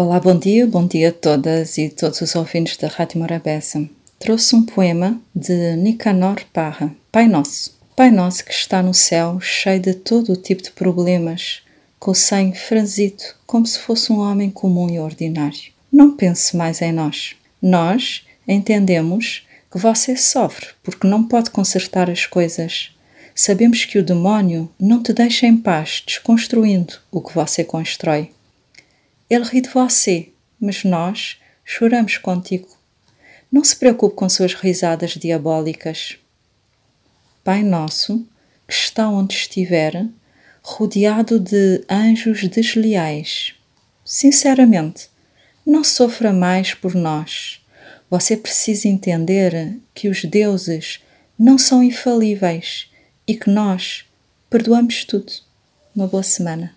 Olá, bom dia, bom dia a todas e todos os ouvintes da Rádio Morabeza. Trouxe um poema de Nicanor Parra, Pai Nosso. Pai Nosso que está no céu, cheio de todo o tipo de problemas, com o sangue franzido, como se fosse um homem comum e ordinário. Não pense mais em nós. Nós entendemos que você sofre porque não pode consertar as coisas. Sabemos que o demónio não te deixa em paz desconstruindo o que você constrói. Ele ri de você, mas nós choramos contigo. Não se preocupe com suas risadas diabólicas. Pai nosso, que está onde estiver, rodeado de anjos desleais. Sinceramente, não sofra mais por nós. Você precisa entender que os deuses não são infalíveis e que nós perdoamos tudo. Uma boa semana.